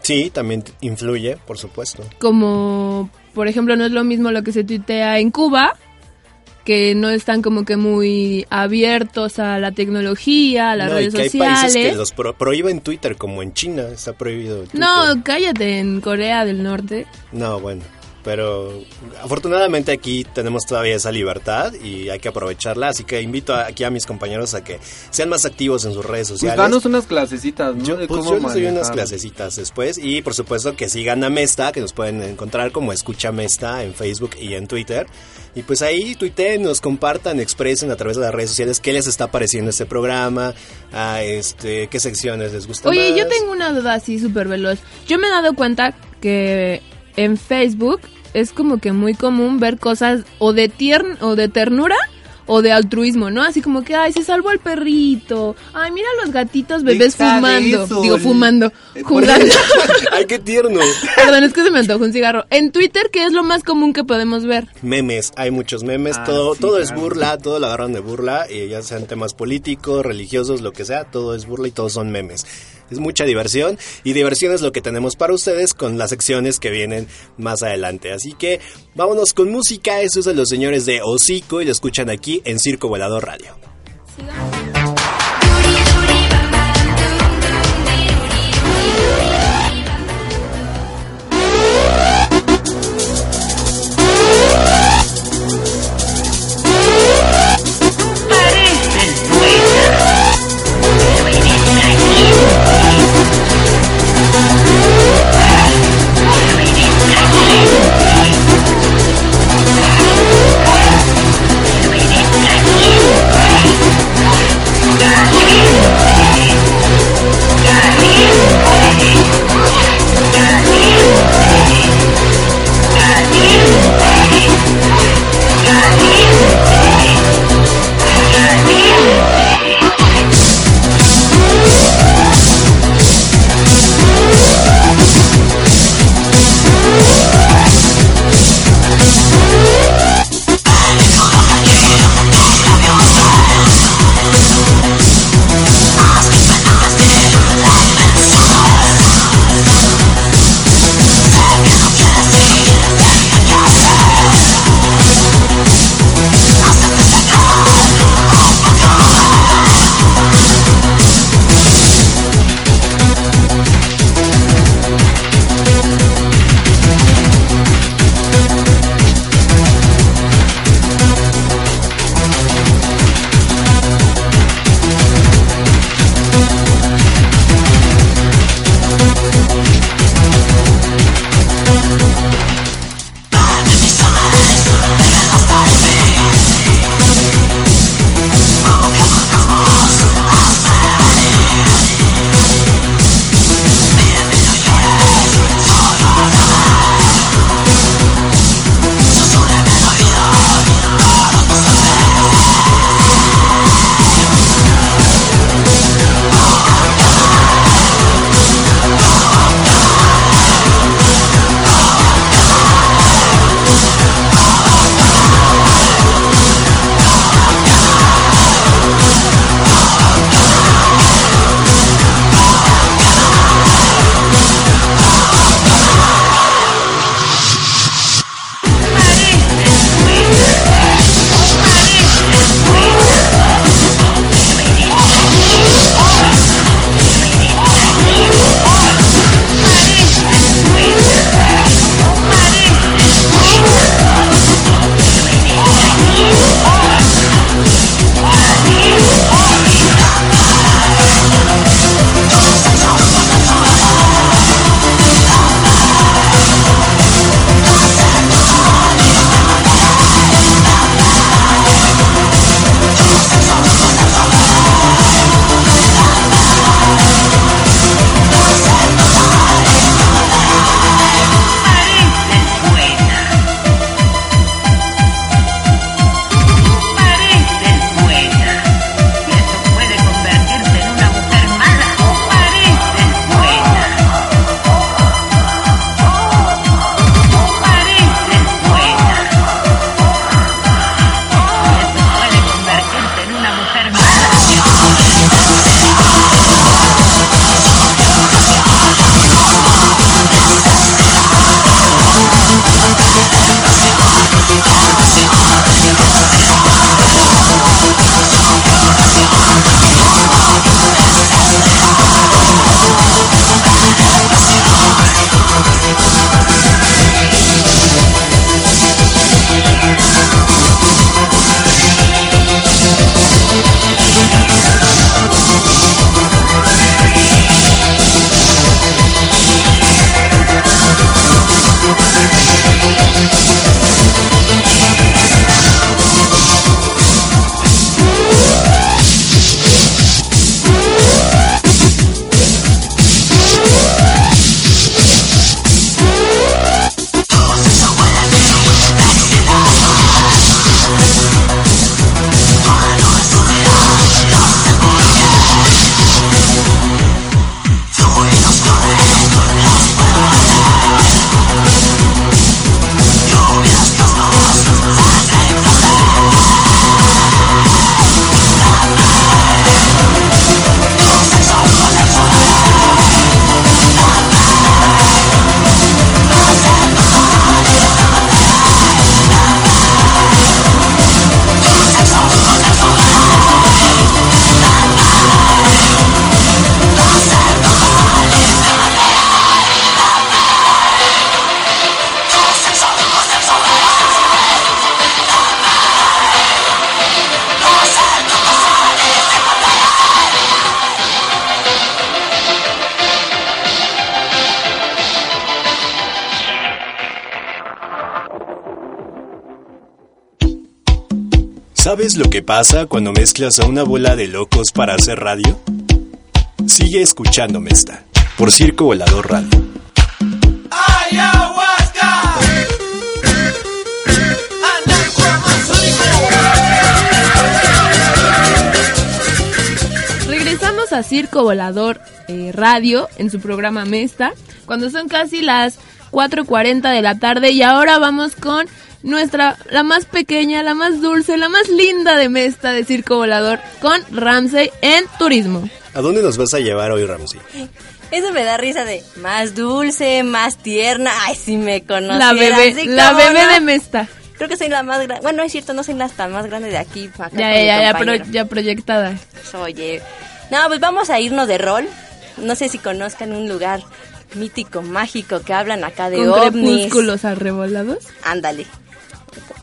sí, también influye, por supuesto. Como, por ejemplo, no es lo mismo lo que se tuitea en Cuba, que no están como que muy abiertos a la tecnología, a las No, y redes que hay sociales. países que los pro- prohíben Twitter, como en China está prohibido. Twitter. No, cállate, en Corea del Norte. No, bueno. Pero afortunadamente aquí tenemos todavía esa libertad y hay que aprovecharla. Así que invito a- aquí a mis compañeros a que sean más activos en sus redes Pues sociales. danos unas clasecitas, ¿no? Yo, pues cómo yo les doy unas clasecitas después y por supuesto que sigan a Mesta, que nos pueden encontrar como Escucha Mesta en Facebook y en Twitter. Y pues ahí tuiteen, nos compartan, expresen a través de las redes sociales qué les está pareciendo este programa, a este, qué secciones les gustan Oye, más. yo tengo una duda así súper veloz. Yo me he dado cuenta que en Facebook es como que muy común ver cosas o de tiern o de ternura o de altruismo, ¿no? Así como que, ay, se salvó el perrito. Ay, mira los gatitos bebés Deja de fumando. eso, Digo, fumando. Jugando. ¡Ay, qué tierno! Perdón, es que se me antojó un cigarro. En Twitter, ¿qué es lo más común que podemos ver? Memes, hay muchos memes, Ah, todo, sí, todo es burla, todo lo agarran de burla, y ya sean temas políticos, religiosos, lo que sea, todo es burla y todos son memes. Es mucha diversión y diversión es lo que tenemos para ustedes con las secciones que vienen más adelante. Así que vámonos con música, eso es de los señores de Hocico y lo escuchan aquí en Circo Volador Radio. Yeah. ¿Sabes lo que pasa cuando mezclas a una bola de locos para hacer radio? Sigue escuchándome esta, por Circo Volador Radio. Regresamos a Circo Volador eh, Radio en su programa Mesta, cuando son casi las 4.40 de la tarde y ahora vamos con nuestra, la más pequeña, la más dulce, la más linda de Mesta de Circo Volador, con Ramsey en turismo. ¿A dónde nos vas a llevar hoy, Ramsey? Eso me da risa de más dulce, más tierna. Ay, si me conocieran. La bebé, sí, la bebé no. de Mesta. Creo que soy la más grande. Bueno, es cierto, no soy la tan más grande de aquí. acá Ya, ya, ya, pro- ya proyectada. Oye, no, pues vamos a irnos de rol. No sé si conozcan un lugar mítico, mágico, que hablan acá de Con ovnis. crepúsculos arrebolados. Ándale.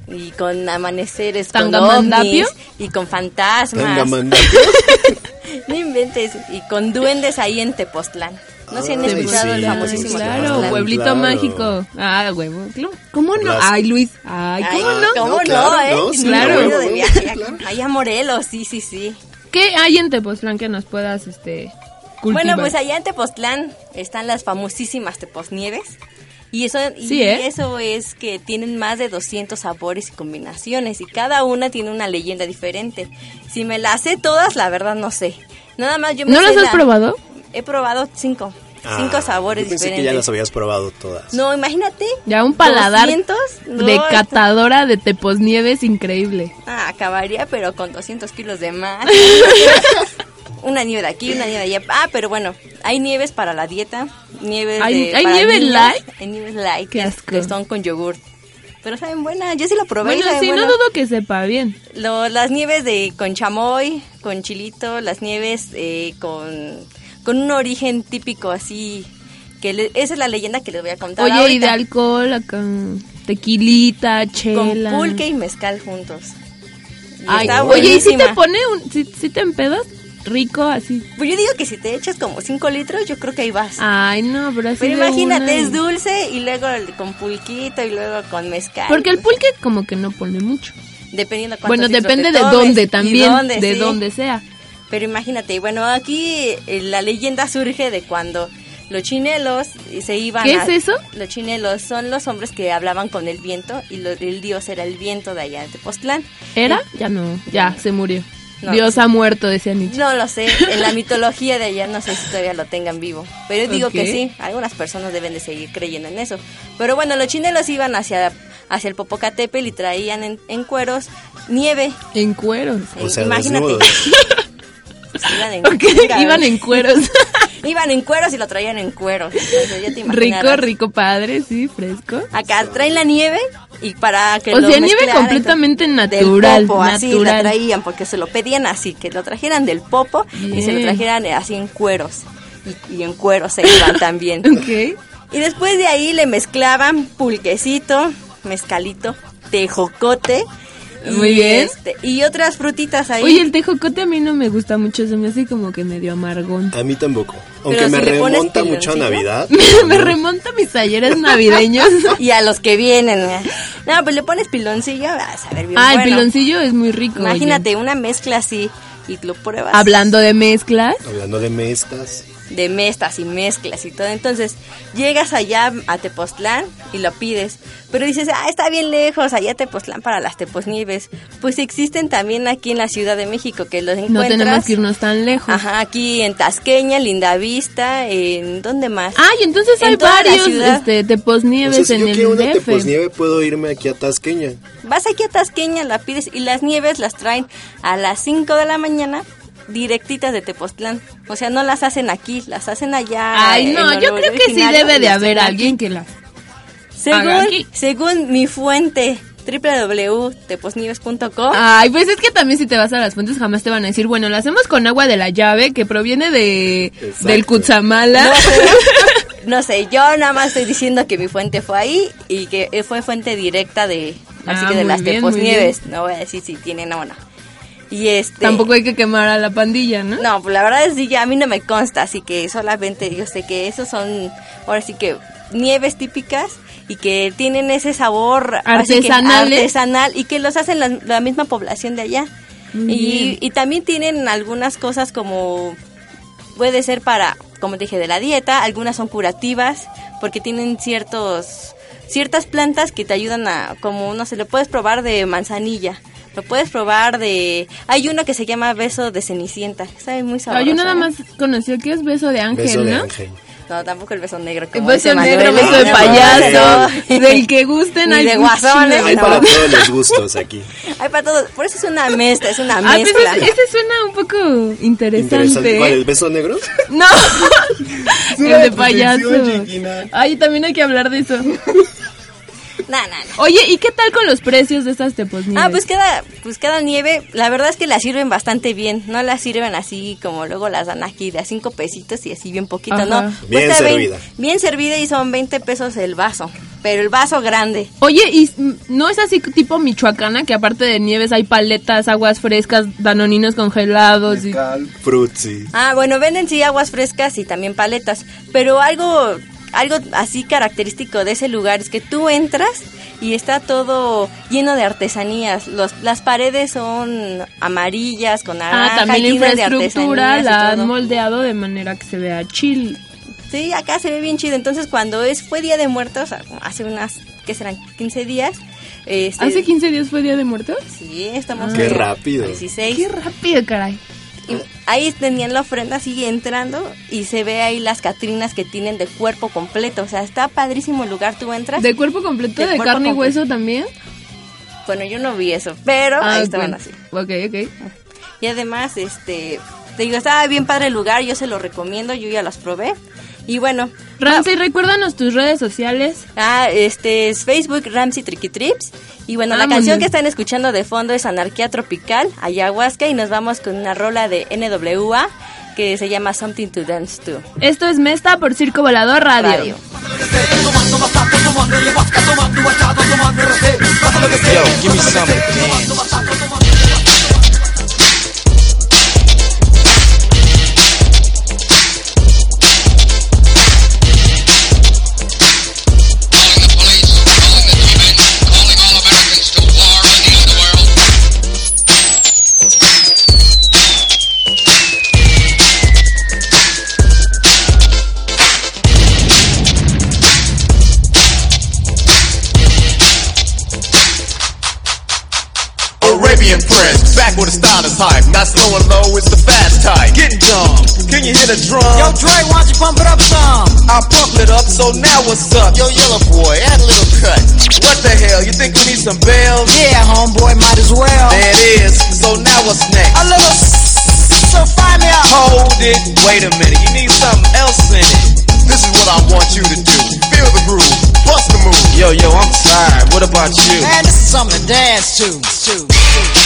Y con amaneceres, con ovnis, y con fantasmas. No inventes. Y con duendes ahí en Tepoztlán. ¿No se han Ay, escuchado el sí, famosísimo Claro, Tepoztlán? pueblito Claro. mágico. Ah, huevo. ¿Cómo no? Ay, Luis. Ay, Ay, ¿cómo no? ¿Cómo No, no, claro, eh? no, sí, claro. Me he ido de Sí, viaje claro. a- Allá a Morelos, sí, sí, sí. ¿Qué hay en Tepoztlán que nos puedas, este, cultivar? Bueno, pues allá en Tepoztlán están las famosísimas Tepoznieves. Y eso, y Sí, ¿eh? eso es que tienen más de 200 sabores y combinaciones y cada una tiene una leyenda diferente. Si me las sé todas, la verdad no sé. Nada más yo me ¿No las has la- probado? He probado cinco. cinco Ah, sabores yo pensé diferentes. que ya las habías probado todas. No, imagínate. Ya un paladar 200, de no, catadora de Tepoznieves increíble. Ah, acabaría, pero con 200 kilos de más. una nieve de aquí, una nieve de allá. Ah, pero bueno, hay nieves para la dieta. Nieves ¿Hay- de, hay para nieve niños, light? Hay nieves light. Qué que- asco. Que son con yogur. Pero saben buenas. Yo sí lo probé. y Bueno, saben sí, no dudo que sepa bien. Lo- las nieves de con chamoy, con chilito, las nieves eh, con, con un origen típico así. que le- Esa es la leyenda que les voy a contar Oye, y ahorita. de alcohol, acá, tequilita, Con chela. pulque y mezcal juntos. Y Ay, oye, ¿y si te pone un, si, si te empedas? Rico, así. Pues yo digo que si te echas como 5 litros, yo creo que ahí vas. Ay, no, pero así Pero imagínate, una. es dulce y luego con pulquito y luego con mezcal. Porque el pulque como que no pone mucho. Dependiendo Bueno, depende de dónde también, dónde, de sí. dónde sea. Pero imagínate, bueno, aquí eh, la leyenda surge de cuando los chinelos se iban ¿Qué a- es eso? Los chinelos son los hombres que hablaban con el viento y lo- el dios era el viento de allá de Tepoztlán. ¿Era? Ya no, ya, se murió. No. Dios ha muerto, decía Nietzsche. No lo sé, en la mitología de allá no sé si todavía lo tengan vivo, pero yo digo que sí, algunas personas deben de seguir creyendo en eso. Pero bueno, los chinelos iban hacia, hacia el Popocatépetl y traían en, en cueros nieve. En cueros. O sea, Imagínate. desnudos. Iban en, Ok, chinga, iban en cueros. Iban en cueros y lo traían en cueros. Entonces, ya te rico, rico padre, sí, fresco. Acá traen la nieve y para que O lo sea, nieve completamente entonces, natural, popo, así la traían porque se lo pedían así, que lo trajeran del popo y se lo trajeran eh, así en cueros. Y, y en cueros se iban también. Ok. Y después de ahí le mezclaban pulquecito, mezcalito, tejocote. Y, Muy bien. este, y otras frutitas ahí. Oye, el tejocote a mí no me gusta mucho, se me hace como que medio amargón. A mí tampoco. Aunque Pero me si remonta mucho a. Navidad. me remonta a mis talleres navideños. y a los que vienen. eh. No, pues le pones piloncillo, vas a ver bien ah, el piloncillo es muy rico. oye. Imagínate una mezcla así y lo pruebas. Hablando de mezclas, Hablando de mestas. De mestas y mezclas y todo. Entonces, llegas allá a Tepoztlán y lo pides. Pero dices, ah, está bien lejos, allá Tepoztlán para las Tepoznieves. Pues existen también aquí en la Ciudad de México, que los no encuentras. tenemos que irnos tan lejos. Ajá, aquí en Tasqueña, Lindavista, en... ¿Dónde más? Ay, entonces En hay varios este, O teposnieves sea, si en yo el quiero una DF. teposnieve, puedo irme aquí a Tasqueña. Vas aquí a Tasqueña, la pides y las nieves las traen a las 5 de la mañana directitas de Tepoztlán. O sea, no las hacen aquí, las hacen allá. Ay, no, yo creo que sí debe de las haber alguien que la... Según, según mi fuente www.teposnieves.com Ay, pues es que también si te vas a las fuentes jamás te van a decir, bueno, lo hacemos con agua de la llave que proviene de Exacto. del Cutzamala. no sé, no sé, yo nada más estoy diciendo que mi fuente fue ahí y que fue fuente directa de así Ah, que de las bien, Teposnieves. No voy a decir si tienen o no. Y este... Tampoco hay que quemar a la pandilla, ¿no? No, pues la verdad es que a mí no me consta, así que solamente yo sé que esos son, ahora sí que nieves típicas y que tienen ese sabor que artesanal y que los hacen la, la misma población de allá. Y, y también tienen algunas cosas como puede ser para, como te dije, de la dieta, algunas son curativas porque tienen ciertos ciertas plantas que te ayudan a como no se lo puedes probar de manzanilla. Lo puedes probar de... Hay uno que se llama beso de cenicienta. Sabe muy sabroso. Ah, yo nada ¿eh? más conocí que es beso de ángel, Beso de ¿no? ángel. No, tampoco el beso negro. El Como beso dice negro, Manuel. beso de payaso, del que gusten, hay de guasones. Hay para todos los gustos aquí. Hay para todos. Por eso es una mezcla, es una Ah, pues mezcla. ese, ese suena un poco interesante. ¿Cuál, el beso negro? No, el de payaso. definición, Chiquina. Ay, también hay que hablar de eso. No, no, no. Oye, ¿y qué tal con los precios de estas teposnieves? Ah, pues cada, pues cada nieve, la verdad es que la sirven bastante bien. No la sirven así como luego las dan aquí de a cinco pesitos y así bien poquito, Ajá. ¿no? Bien Cuesta servida. bien servida y son 20 pesos el vaso. Pero el vaso grande. Oye, ¿y mm, no es así tipo michoacana que aparte de nieves hay paletas, aguas frescas, danoninos congelados? Y... Frutzi. Ah, bueno, venden sí aguas frescas y también paletas, pero algo algo así característico de ese lugar es que tú entras y está todo lleno de artesanías. Los, las paredes son amarillas con naranja, Ah, también la infraestructura la han moldeado de manera que se vea chill. Sí, acá se ve bien chido. Entonces, cuando es fue Día de Muertos, hace unas, ¿qué serán? 15 días. este, ¿Hace 15 días fue Día de Muertos? Sí, estamos Qué en rápido. 16. Qué rápido, caray. Y ahí tenían la ofrenda, sigue entrando y se ve ahí las catrinas que tienen de cuerpo completo. O sea, está padrísimo el lugar. Tú entras. ¿De cuerpo completo? De ¿De, cuerpo carne y hueso también? Bueno, yo no vi eso, pero Ah, ahí estaban así. Ok, ok. Y además, este, te digo, estaba bien padre el lugar, yo se lo recomiendo, yo ya las probé. Y bueno, Ramsey, recuérdanos tus redes sociales. Ah, este es Facebook Ramsey Tricky Trips. Y bueno, la Vámonos. canción que están escuchando de fondo es Anarquía Tropical, Ayahuasca, y nos vamos con una rola de NWA que se llama Something to Dance To. Esto es Mesta por Circo Volador Radio. Radio. Yo, give me some dance. Not slow and low, it's the fast type. Getting dumb. Can you hear the drum? Yo, Dre, why don't you pump it up some? I pump it up, so now what's up? Yo, yellow boy, add a little cut. What the hell? You think we need some bells? Yeah, homeboy, might as well. There it is. So now what's next? A little s- so find me out. Hold it. Wait a minute. You need something else in it. This is what I want you to do. Feel the groove. Bust the move. Yo, yo, I'm tired. What about you? Man, this is something to dance to. to. Man,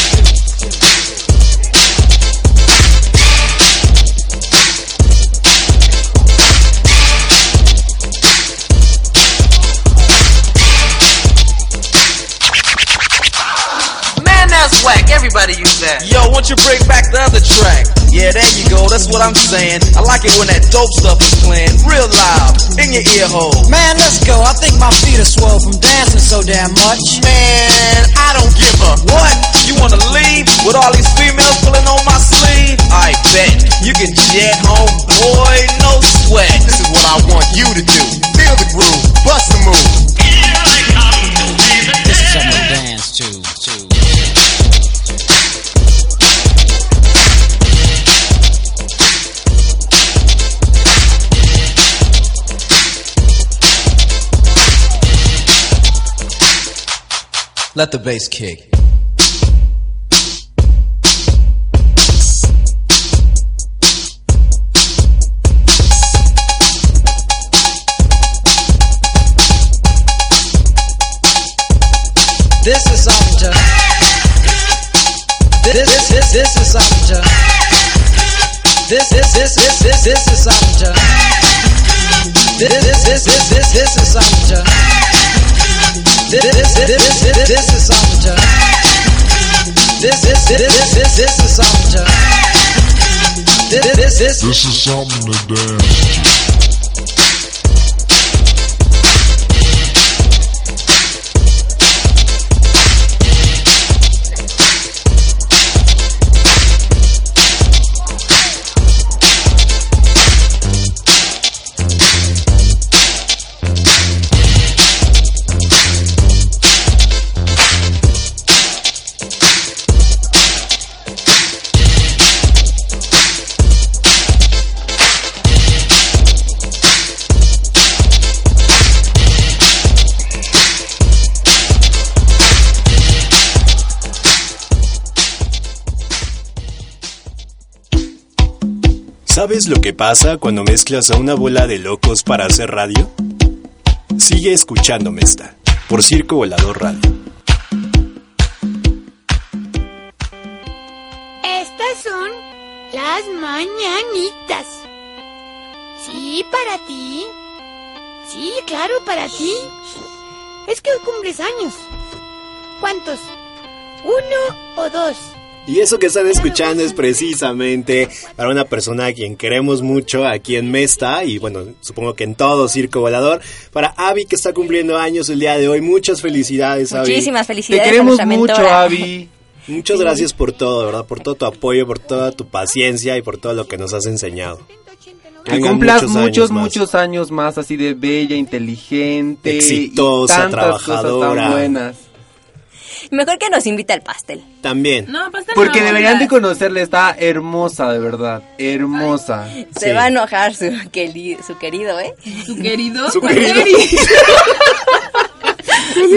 Everybody use that. Yo, won't you bring back the other track? Yeah, there you go. That's what I'm saying. I like it when that dope stuff is playing real loud in your ear hole. Man, let's go. I think my feet are swole from dancing so damn much. Man, I don't give a what. You wanna leave with all these females pulling on my sleeve? I bet you can jet home, boy, no sweat. This is what I want you to do. Feel the groove, bust the move. Let the bass kick. This is to. This this this this is to. This this this this this this is to. This this this this this this is to. This this this is. This, this, this, is this, this. This is something to dance. ¿Sabes lo que pasa cuando mezclas a una bola de locos para hacer radio? Sigue escuchándome esta, por Circo Volador Radio. Estas son las mañanitas. Sí, para ti. Sí, claro, para ti. Es que hoy cumples años. ¿Cuántos? ¿Uno o dos? Y eso que están escuchando es precisamente para una persona a quien queremos mucho aquí en Mesta y bueno, supongo que en todo Circo Volador. Para Avi que está cumpliendo años el día de hoy, muchas felicidades Avi. Muchísimas felicidades. Te a queremos nuestra mucho. Avi. Muchas gracias por todo, ¿verdad? Por todo tu apoyo, por toda tu paciencia y por todo lo que nos has enseñado. Que cumplas muchos muchos, años más. muchos años más así de bella, inteligente, Exitosa, y tantas trabajadora. cosas tan buenas. Mejor que nos invite al pastel. También. No, pastel Porque no, deberían de conocerle, está hermosa, de verdad, hermosa. Se va a enojar su, queri- su querido, ¿eh? Su querido. Su ¿Cuál querido.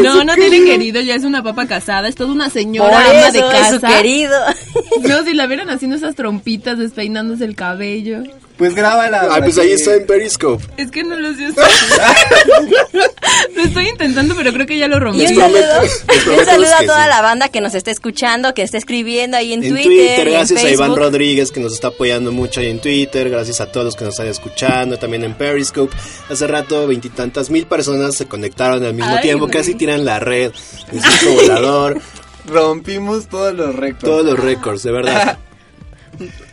No, no tiene querido, ya es una papa casada, es toda una Por señora ama de es su casa. querido. No, si la vieran haciendo esas trompitas, despeinándose el cabello. Pues grábala. Ah, pues ahí que- está en Periscope. Es que no lo sé. lo estoy intentando, pero creo que ya lo rompí. Y un prometo- saludo, un saludo a toda sí. la banda que nos está escuchando, que está escribiendo ahí en, En Twitter. Twitter, y en gracias a Iván. Rodríguez que nos está apoyando mucho ahí en Twitter, gracias a todos los que nos están escuchando, también en Periscope. Hace rato veintitantas mil personas se conectaron al mismo Ay, tiempo, casi tiran la red, el volador, Rompimos todos los récords. todos los récords, de verdad.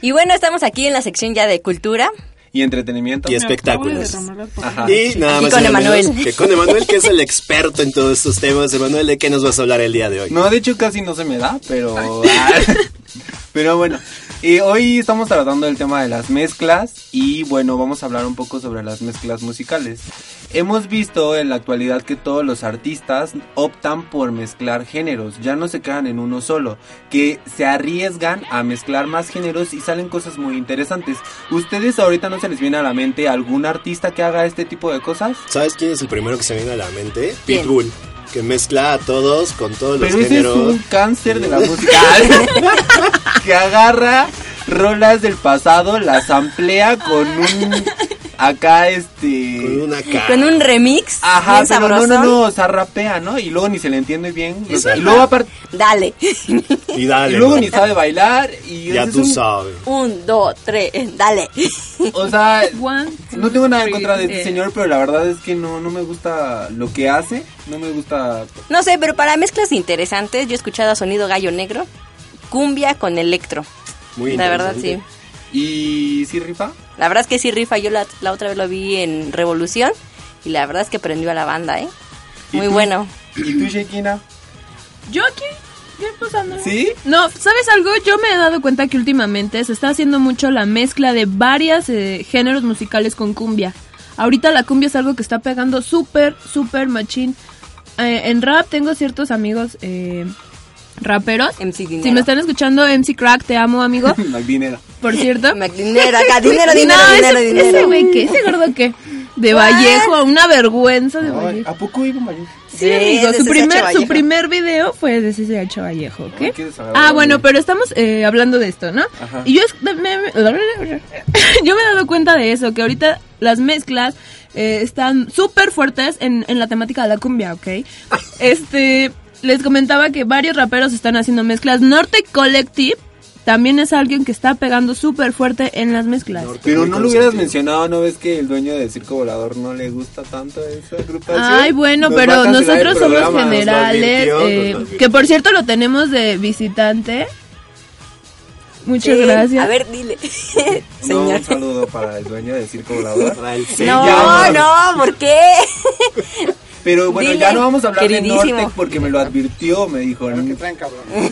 Y bueno, estamos aquí en la sección ya de cultura. Y entretenimiento. Y espectáculos. Ajá. Y nada más con y Emanuel. que con Emanuel, que es el experto en todos estos temas. Emanuel, ¿de qué nos vas a hablar el día de hoy? No, de hecho casi no se me da, pero... pero bueno, eh, hoy estamos tratando el tema de las mezclas y bueno, vamos a hablar un poco sobre las mezclas musicales. Hemos visto en la actualidad que todos los artistas optan por mezclar géneros, ya no se quedan en uno solo, que se arriesgan a mezclar más géneros y salen cosas muy interesantes. ¿Ustedes ahorita no se les viene a la mente algún artista que haga este tipo de cosas? ¿Sabes quién es el primero que se viene a la mente? ¿Quién? Pitbull. Que mezcla a todos con todos los Pero ese es géneros. un cáncer de la música. que agarra rolas del pasado, las amplía con un acá este Con una cara. Con un remix Ajá, bien pero no, no, no, o sea, rapea, ¿no? Y luego ni se le entiende bien. Y luego aparte, Dale. Y dale. y luego ¿no? ni sabe bailar y Ya tú un- sabes. Un, dos, tres, dale. O sea, One, no tengo nada en contra de este eh. señor, pero la verdad es que no, no me gusta lo que hace, no me gusta... No sé, pero para mezclas interesantes, yo he escuchado a sonido gallo negro, cumbia con electro. Muy La verdad, sí. ¿Y sí rifa? La verdad es que sí rifa. Yo la, la otra vez lo vi en Revolución y la verdad es que prendió a la banda, ¿eh? ¿Y Muy bueno. ¿Y tú, Shekina? Yo aquí, ¿qué pasando? ¿Sí? No, ¿sabes algo? Yo me he dado cuenta que últimamente se está haciendo mucho la mezcla de varios géneros musicales con cumbia. Ahorita la cumbia es algo que está pegando súper, súper machín. Eh, en rap tengo ciertos amigos eh, raperos. MC Dinero. Si me están escuchando, MC Crack, te amo, amigo. Dinero. Por cierto. Dinero, acá, dinero, dinero, no, dinero, ese, dinero. Ese güey, ¿qué? Ese gordo, ¿qué? De What? Vallejo, una vergüenza de Vallejo. ¿A poco iba Mayo? Sí, amigo, su primer, su Vallejo. primer video fue de CCH Vallejo, ¿ok? Ay. Ah, bueno, pero estamos eh, hablando de esto, ¿no? Ajá. Y yo, es- me- me- yo me he dado cuenta de eso, que ahorita las mezclas eh, están súper fuertes en, en la temática de la cumbia, ¿ok? Este, les comentaba que varios raperos están haciendo mezclas. Norte Collective también es alguien que está pegando súper fuerte en las mezclas. Pero no lo hubieras mencionado, ¿no ves que el dueño de Circo Volador no le gusta tanto esa agrupación? Ay, bueno, Nos pero nosotros somos programa, generales, eh, nos que por cierto lo tenemos de visitante. Muchas Sí, gracias. A ver, dile. No, un saludo para el dueño de Circo Volador. No, no, ¿por qué? Pero bueno, Dile, ya no vamos a hablar de. Nortec porque me lo advirtió, me dijo. ¿no?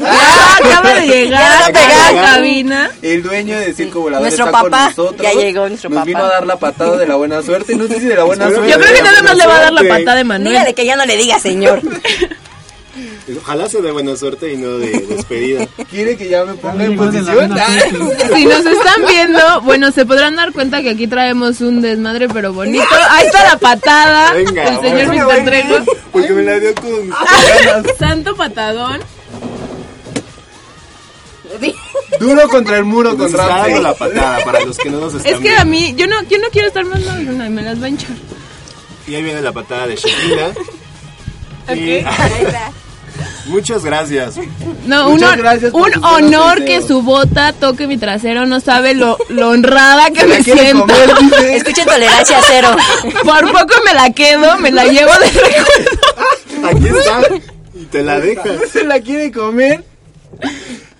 Ah, acaba de llegar pegaba. cabina. El dueño de Circo Volador Nuestro está papá, con nosotros. ya llegó nuestro Nos papá. vino a dar la patada de la buena suerte. No sé si de la buena suerte. Yo creo que nada más le va a dar la patada de Manuel. Dígale que ya no le diga señor. Ojalá sea de buena suerte y no de despedida. ¿Quiere que ya me ponga en posición? Si nos están viendo, bueno, se podrán dar cuenta que aquí traemos un desmadre, pero bonito. Ahí está la patada Venga, del señor Trejo. Porque me la dio con... Santo patadón. Duro contra el muro Nos con está dando la patada para los que no nos están Es que viendo. a mí, yo no, yo no quiero estar más no, me las va a hinchar. Y ahí viene la patada de Shakira. Y- Muchas gracias. No, un, Muchas gracias un honor que su bota toque mi trasero. No sabe lo, lo honrada que me siento. comer, dice. Escuchen tolerancia cero. Por poco me la quedo, me la llevo de recuerdo. Aquí está. Y te la dejas. Se la quiere comer.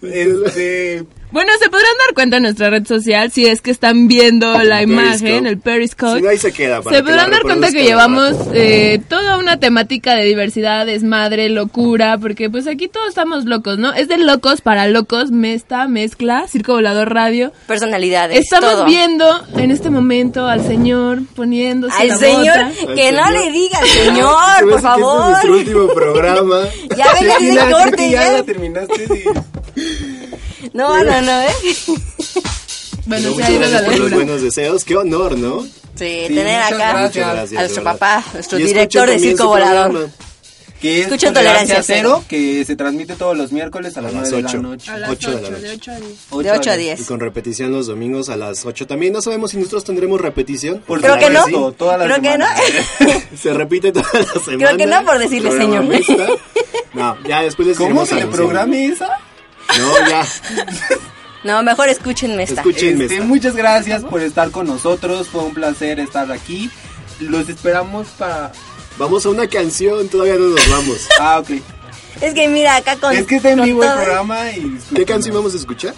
Este. Bueno, se podrán dar cuenta en nuestra red social si es que están viendo la imagen, Periscope. el Periscope. Si no, ahí se queda. para Se que podrán dar cuenta que llevamos eh, toda una temática de diversidad, desmadre, locura, porque pues aquí todos estamos locos, ¿no? Es de locos para locos, mesta, mezcla, circo volador radio. Personalidades. Estamos todo. viendo en este momento al señor poniéndose Al la señor, bota. que Al no señor. le diga al señor, por Este es favor. nuestro último programa. Ya venga corte, ya ya. la terminaste. sí. No, no, no, ¿eh? Bueno, Muchas la gracias por los buenos deseos. Qué honor, ¿no? Sí, Sí, tener muchas acá gracias. Muchas gracias, a nuestro de papá, nuestro Y director de circo volador. programa. Que es Escuchen Tolerancia Cero, que se transmite todos los miércoles a las A las 9 de la 8. noche. A las 8 de la 8, noche. de 8 a 10. De 8 a Y 10. con repetición los domingos a las 8 también. No sabemos si nosotros tendremos repetición. Por Creo que no. toda la Creo que no. Se repite toda la semana. Creo que no por decirle señor. No, ya después les ¿Cómo se le esa? No, ya. No, mejor escúchenme esta. Escúchenme Este, esta. muchas gracias por estar con nosotros. Fue un placer estar aquí. Los esperamos para. Vamos a una canción, todavía no nos vamos. Ah, ok. Es que mira, acá con. Es que está en vivo el programa y. ¿Qué canción vamos a escuchar?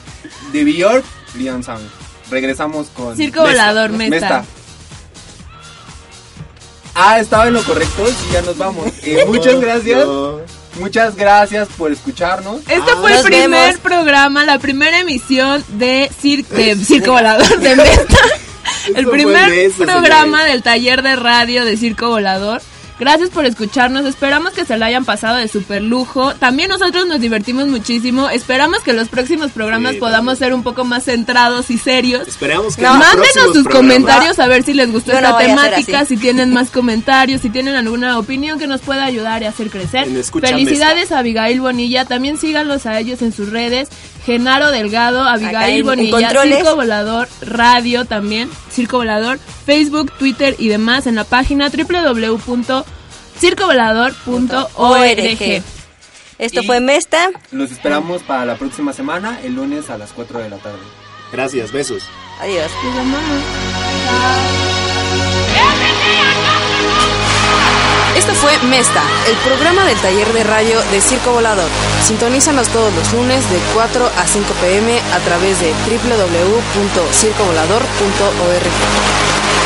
De Bjork, Leon Sound. Regresamos con. Circo volador, Mesta. Ah, estaba en lo correcto, sí, ya nos vamos. Eh, muchas gracias. No. Muchas gracias por escucharnos. Este Ah, fue el primer vemos. programa, la primera emisión de, cir- de Circo Volador de Meta. El primer programa señores. del taller de radio de Circo Volador. Gracias por escucharnos, esperamos que se lo hayan pasado de super lujo. También nosotros nos divertimos muchísimo. Esperamos que los próximos programas Sí, podamos ser un poco más centrados y serios. Esperamos que No, Mándenos sus programas- comentarios a ver si les gustó no esta temática, si tienen más comentarios, si tienen alguna opinión que nos pueda ayudar y hacer crecer. Felicidades a Abigail Bonilla, también síganlos a ellos en sus redes. Genaro Delgado, Abigail Bonilla. Circo Volador Radio también, Circo Volador, Facebook, Twitter y demás en la página www.circovolador.org. Esto Y- fue Mesta. Los esperamos para la próxima semana, el lunes a las 4 de la tarde. Gracias, besos. Adiós. Esto fue Mesta, el programa del taller de radio de Circo Volador. Sintonízanos todos los lunes de 4 a 5 pm a través de www.circovolador.org.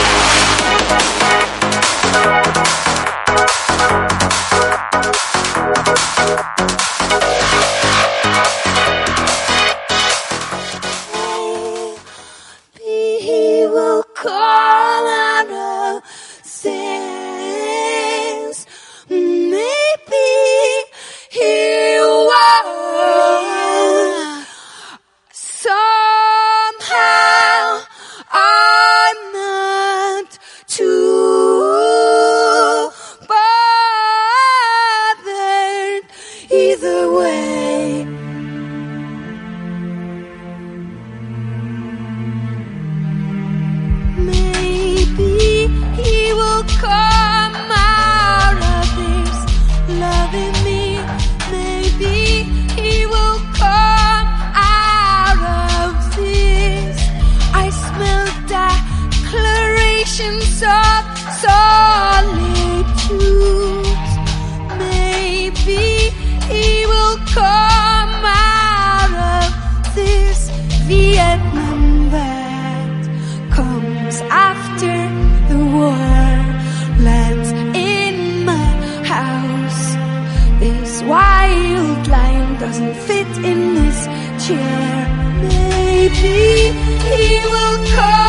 doesn't fit in this chair. Maybe he will come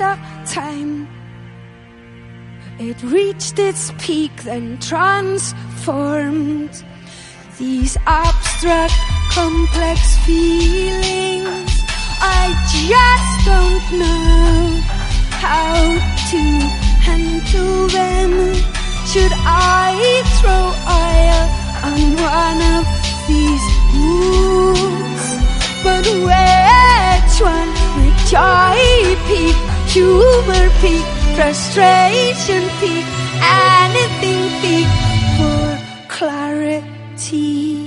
at a time. It reached its peak, then transformed. These abstract, complex feelings, I just don't know how to handle them. Should I throw oil on one of these wounds? But which one would joy peak, humor peak, frustration peak, anything peak for clarity?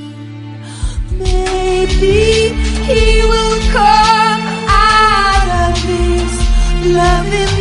Maybe he will come out of this loving